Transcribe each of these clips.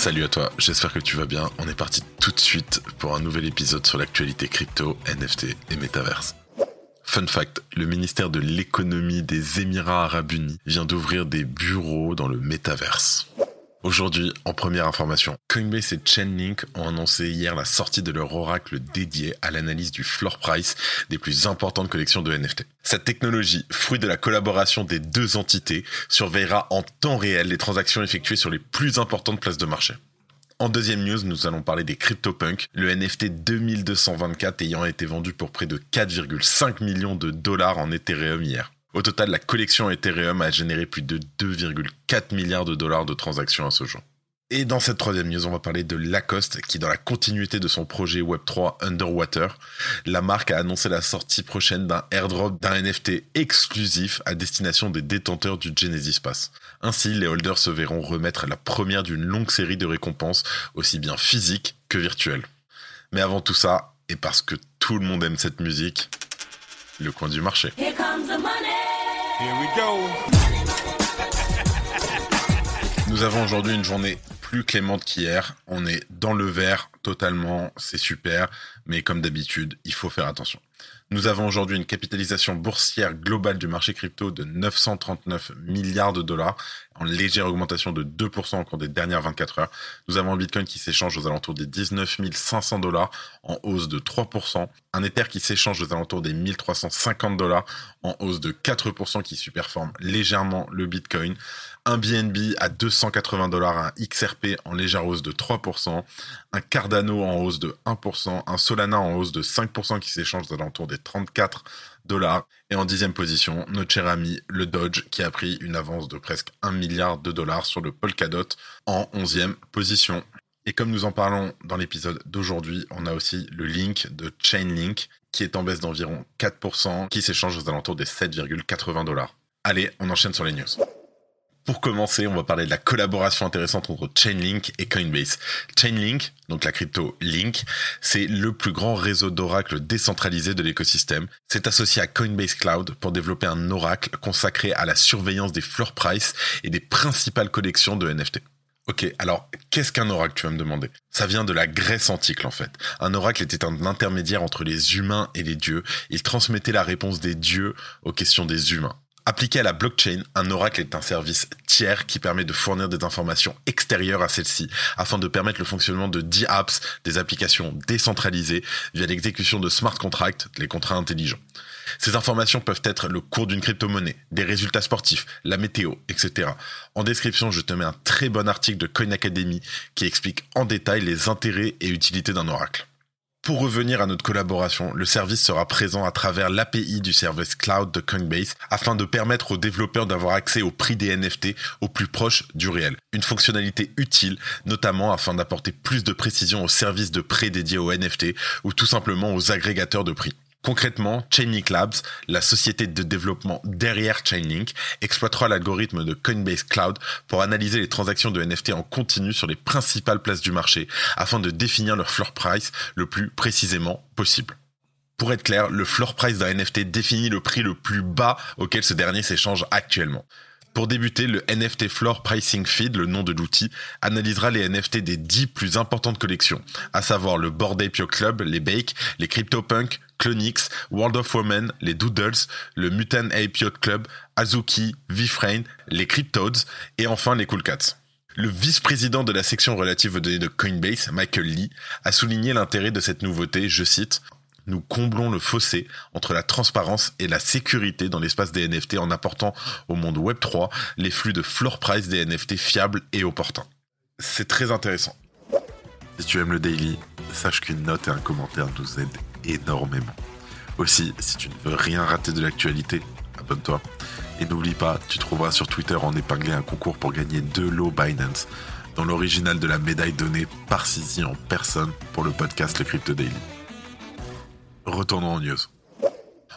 Salut à toi, j'espère que tu vas bien. On est parti tout de suite pour un nouvel épisode sur l'actualité crypto, NFT et métaverse. Fun fact, le ministère de l'économie des Émirats arabes unis vient d'ouvrir des bureaux dans le métaverse. Aujourd'hui, en première information, Coinbase et Chainlink ont annoncé hier la sortie de leur oracle dédié à l'analyse du floor price des plus importantes collections de NFT. Cette technologie, fruit de la collaboration des deux entités, surveillera en temps réel les transactions effectuées sur les plus importantes places de marché. En deuxième news, nous allons parler des CryptoPunk, le NFT 2224 ayant été vendu pour près de 4,5 millions de dollars en Ethereum hier. Au total, la collection Ethereum a généré plus de 2,4 milliards de dollars de transactions à ce jour. Et dans cette troisième news, on va parler de Lacoste, qui dans la continuité de son projet Web3 Underwater, la marque a annoncé la sortie prochaine d'un airdrop d'un NFT exclusif à destination des détenteurs du Genesis Pass. Ainsi, les holders se verront remettre la première d'une longue série de récompenses, aussi bien physiques que virtuelles. Mais avant tout ça, et parce que tout le monde aime cette musique, le coin du marché. Nous avons aujourd'hui une journée plus clémente qu'hier. On est dans le vert totalement, c'est super, mais comme d'habitude, il faut faire attention. Nous avons aujourd'hui une capitalisation boursière globale du marché crypto de 939 milliards de dollars, en légère augmentation de 2% au cours des dernières 24 heures. Nous avons un Bitcoin qui s'échange aux alentours des 19 500 dollars, en hausse de 3%. Un Ether qui s'échange aux alentours des 1350 dollars, en hausse de 4%, qui superforme légèrement le Bitcoin. Un BNB à 280 dollars, un XRP en légère hausse de 3%, un Cardano en hausse de 1%, un Solana en hausse de 5% qui s'échange aux alentours des 34 dollars. Et en dixième position, notre cher ami le Dodge qui a pris une avance de presque 1 milliard de dollars sur le Polkadot en onzième position. Et comme nous en parlons dans l'épisode d'aujourd'hui, on a aussi le link de Chainlink qui est en baisse d'environ 4%, qui s'échange aux alentours des 7,80 dollars. Allez, on enchaîne sur les news. Pour commencer, on va parler de la collaboration intéressante entre Chainlink et Coinbase. Chainlink, donc la crypto Link, c'est le plus grand réseau d'oracles décentralisé de l'écosystème. C'est associé à Coinbase Cloud pour développer un oracle consacré à la surveillance des floor price et des principales collections de NFT. Ok, alors qu'est-ce qu'un oracle, tu vas me demander? Ça vient de la Grèce antique en fait. Un oracle était un intermédiaire entre les humains et les dieux. Il transmettait la réponse des dieux aux questions des humains. Appliqué à la blockchain, un oracle est un service tiers qui permet de fournir des informations extérieures à celle-ci afin de permettre le fonctionnement de 10 apps, des applications décentralisées via l'exécution de smart contracts, les contrats intelligents. Ces informations peuvent être le cours d'une crypto-monnaie, des résultats sportifs, la météo, etc. En description, je te mets un très bon article de Coin Academy qui explique en détail les intérêts et utilités d'un oracle. Pour revenir à notre collaboration, le service sera présent à travers l'API du service cloud de Coinbase afin de permettre aux développeurs d'avoir accès au prix des NFT au plus proche du réel. Une fonctionnalité utile, notamment afin d'apporter plus de précision aux services de prêt dédiés aux NFT ou tout simplement aux agrégateurs de prix. Concrètement, Chainlink Labs, la société de développement derrière Chainlink, exploitera l'algorithme de Coinbase Cloud pour analyser les transactions de NFT en continu sur les principales places du marché afin de définir leur floor price le plus précisément possible. Pour être clair, le floor price d'un NFT définit le prix le plus bas auquel ce dernier s'échange actuellement. Pour débuter, le NFT Floor Pricing Feed, le nom de l'outil, analysera les NFT des 10 plus importantes collections, à savoir le Bored Ape Club, les Bake, les CryptoPunk, Clonix, World of Women, les Doodles, le Mutant Ape Club, Azuki, VFrain, les Cryptodes et enfin les Cool Cats. Le vice-président de la section relative aux données de Coinbase, Michael Lee, a souligné l'intérêt de cette nouveauté, je cite, nous comblons le fossé entre la transparence et la sécurité dans l'espace des NFT en apportant au monde Web3 les flux de floor price des NFT fiables et opportuns. C'est très intéressant. Si tu aimes le daily, sache qu'une note et un commentaire nous aident énormément. Aussi, si tu ne veux rien rater de l'actualité, abonne-toi. Et n'oublie pas, tu trouveras sur Twitter en épinglé un concours pour gagner deux lots Binance, dans l'original de la médaille donnée par Sisi en personne pour le podcast Le Crypto Daily. Retournons en news.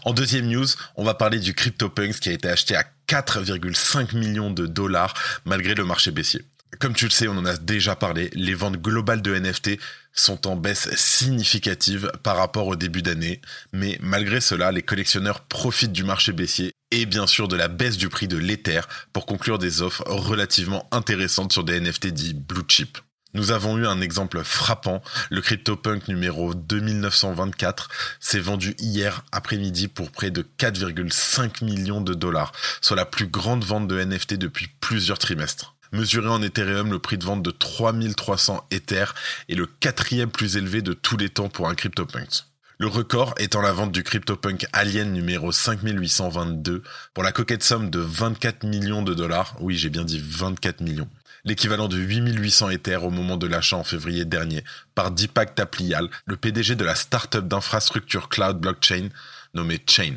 En deuxième news, on va parler du CryptoPunks qui a été acheté à 4,5 millions de dollars malgré le marché baissier. Comme tu le sais, on en a déjà parlé, les ventes globales de NFT sont en baisse significative par rapport au début d'année, mais malgré cela, les collectionneurs profitent du marché baissier et bien sûr de la baisse du prix de l'Ether pour conclure des offres relativement intéressantes sur des NFT dits blue chip. Nous avons eu un exemple frappant. Le CryptoPunk numéro 2924 s'est vendu hier après-midi pour près de 4,5 millions de dollars, soit la plus grande vente de NFT depuis plusieurs trimestres. Mesuré en Ethereum, le prix de vente de 3300 Ether est le quatrième plus élevé de tous les temps pour un CryptoPunk. Le record étant la vente du CryptoPunk Alien numéro 5822 pour la coquette somme de 24 millions de dollars. Oui, j'ai bien dit 24 millions. L'équivalent de 8800 Ether au moment de l'achat en février dernier par Deepak Taplial, le PDG de la startup d'infrastructure cloud blockchain nommée Chain.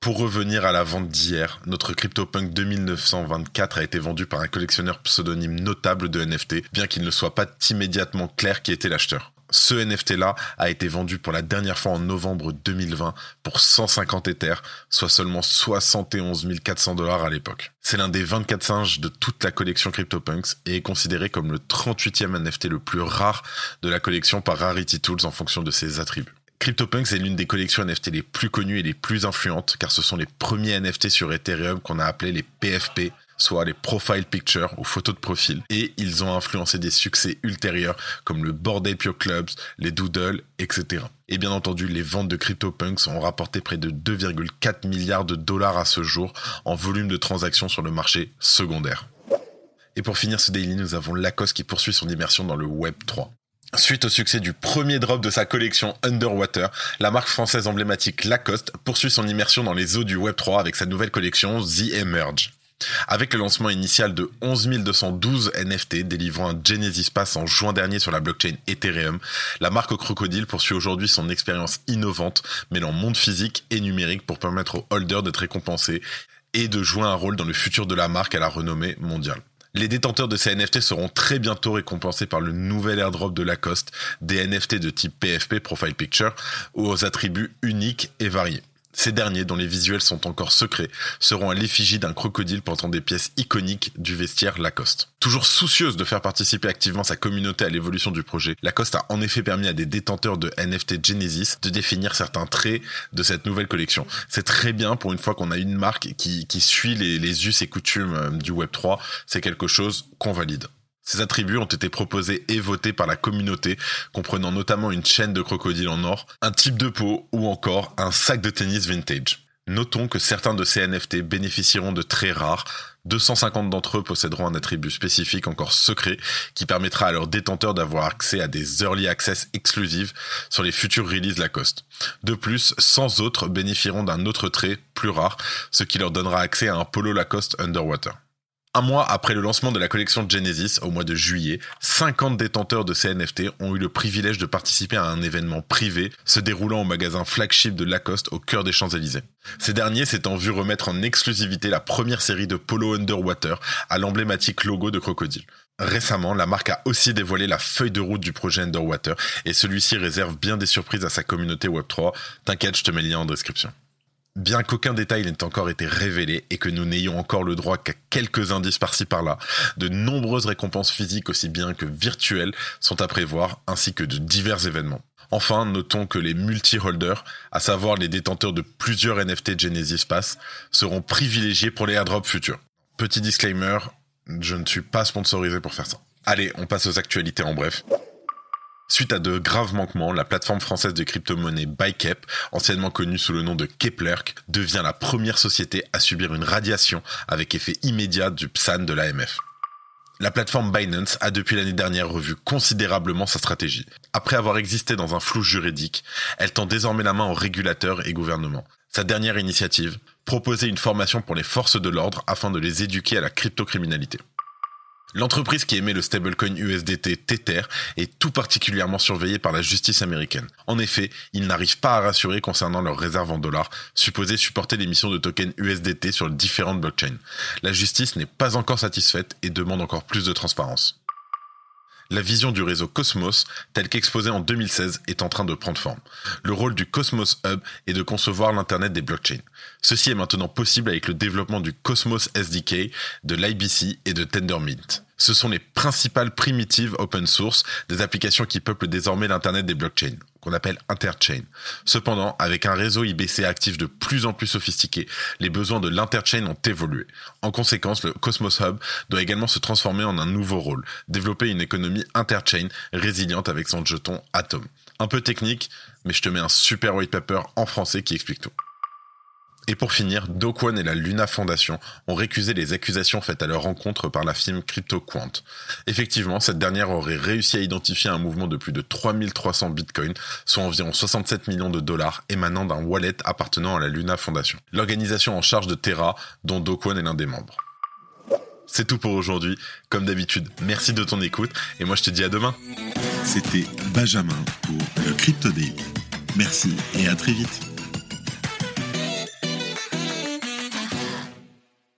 Pour revenir à la vente d'hier, notre CryptoPunk 2924 a été vendu par un collectionneur pseudonyme notable de NFT, bien qu'il ne soit pas immédiatement clair qui était l'acheteur. Ce NFT-là a été vendu pour la dernière fois en novembre 2020 pour 150 Ethers, soit seulement 71 400 dollars à l'époque. C'est l'un des 24 singes de toute la collection CryptoPunks et est considéré comme le 38e NFT le plus rare de la collection par Rarity Tools en fonction de ses attributs. CryptoPunks est l'une des collections NFT les plus connues et les plus influentes car ce sont les premiers NFT sur Ethereum qu'on a appelés les PFP, soit les profile pictures ou photos de profil, et ils ont influencé des succès ultérieurs comme le Bored Ape Clubs, les Doodles, etc. Et bien entendu, les ventes de CryptoPunks ont rapporté près de 2,4 milliards de dollars à ce jour en volume de transactions sur le marché secondaire. Et pour finir ce daily, nous avons Lacoste qui poursuit son immersion dans le Web 3. Suite au succès du premier drop de sa collection Underwater, la marque française emblématique Lacoste poursuit son immersion dans les eaux du Web3 avec sa nouvelle collection The Emerge. Avec le lancement initial de 11 212 NFT délivrant un Genesis Pass en juin dernier sur la blockchain Ethereum, la marque crocodile poursuit aujourd'hui son expérience innovante mêlant monde physique et numérique pour permettre aux holders d'être récompensés et de jouer un rôle dans le futur de la marque à la renommée mondiale. Les détenteurs de ces NFT seront très bientôt récompensés par le nouvel airdrop de Lacoste, des NFT de type PFP, Profile Picture, aux attributs uniques et variés. Ces derniers, dont les visuels sont encore secrets, seront à l'effigie d'un crocodile portant des pièces iconiques du vestiaire Lacoste. Toujours soucieuse de faire participer activement sa communauté à l'évolution du projet, Lacoste a en effet permis à des détenteurs de NFT Genesis de définir certains traits de cette nouvelle collection. C'est très bien pour une fois qu'on a une marque qui, suit les, les us et coutumes euh, du Web3. C'est quelque chose qu'on valide. Ces attributs ont été proposés et votés par la communauté, comprenant notamment une chaîne de crocodiles en or, un type de peau ou encore un sac de tennis vintage. Notons que certains de ces NFT bénéficieront de très rares. 250 d'entre eux posséderont un attribut spécifique encore secret qui permettra à leurs détenteurs d'avoir accès à des early access exclusifs sur les futurs releases Lacoste. De plus, 100 autres bénéficieront d'un autre trait plus rare, ce qui leur donnera accès à un polo Lacoste Underwater. Un mois après le lancement de la collection Genesis au mois de juillet, 50 détenteurs de ces NFT ont eu le privilège de participer à un événement privé se déroulant au magasin flagship de Lacoste au cœur des Champs-Élysées. Ces derniers s'étant vu remettre en exclusivité la première série de Polo Underwater à l'emblématique logo de crocodile. Récemment, la marque a aussi dévoilé la feuille de route du projet Underwater et celui-ci réserve bien des surprises à sa communauté Web3. T'inquiète, je te mets le lien en description. Bien qu'aucun détail n'ait encore été révélé et que nous n'ayons encore le droit qu'à quelques indices par-ci par-là, de nombreuses récompenses physiques aussi bien que virtuelles sont à prévoir, ainsi que de divers événements. Enfin, notons que les multi-holders, à savoir les détenteurs de plusieurs NFT Genesis Pass, seront privilégiés pour les airdrops futurs. Petit disclaimer, je ne suis pas sponsorisé pour faire ça. Allez, on passe aux actualités en bref. Suite à de graves manquements, la plateforme française de crypto-monnaie Bykep, anciennement connue sous le nom de Keplerk, devient la première société à subir une radiation avec effet immédiat du PSAN de l'AMF. La plateforme Binance a depuis l'année dernière revu considérablement sa stratégie. Après avoir existé dans un flou juridique, elle tend désormais la main aux régulateurs et gouvernements. Sa dernière initiative, proposer une formation pour les forces de l'ordre afin de les éduquer à la cryptocriminalité. L'entreprise qui émet le stablecoin USDT Tether est tout particulièrement surveillée par la justice américaine. En effet, ils n'arrivent pas à rassurer concernant leurs réserves en dollars, supposées supporter l'émission de tokens USDT sur différentes blockchains. La justice n'est pas encore satisfaite et demande encore plus de transparence. La vision du réseau Cosmos, telle qu'exposée en 2016, est en train de prendre forme. Le rôle du Cosmos Hub est de concevoir l'Internet des blockchains. Ceci est maintenant possible avec le développement du Cosmos SDK, de l'IBC et de Tendermint. Ce sont les principales primitives open source des applications qui peuplent désormais l'Internet des blockchains, qu'on appelle interchain. Cependant, avec un réseau IBC actif de plus en plus sophistiqué, les besoins de l'interchain ont évolué. En conséquence, le Cosmos Hub doit également se transformer en un nouveau rôle, développer une économie interchain résiliente avec son jeton Atom. Un peu technique, mais je te mets un super white paper en français qui explique tout. Et pour finir, Dokwon et la Luna Foundation ont récusé les accusations faites à leur rencontre par la firme CryptoQuant. Effectivement, cette dernière aurait réussi à identifier un mouvement de plus de 3300 bitcoins, soit environ 67 millions de dollars émanant d'un wallet appartenant à la Luna Foundation, l'organisation en charge de Terra, dont Dokwon est l'un des membres. C'est tout pour aujourd'hui. Comme d'habitude, merci de ton écoute et moi je te dis à demain. C'était Benjamin pour le Crypto Daily. Merci et à très vite.